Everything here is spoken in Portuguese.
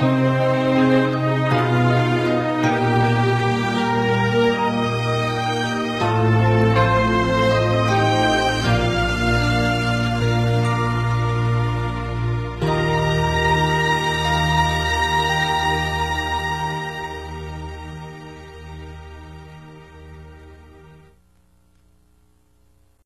Música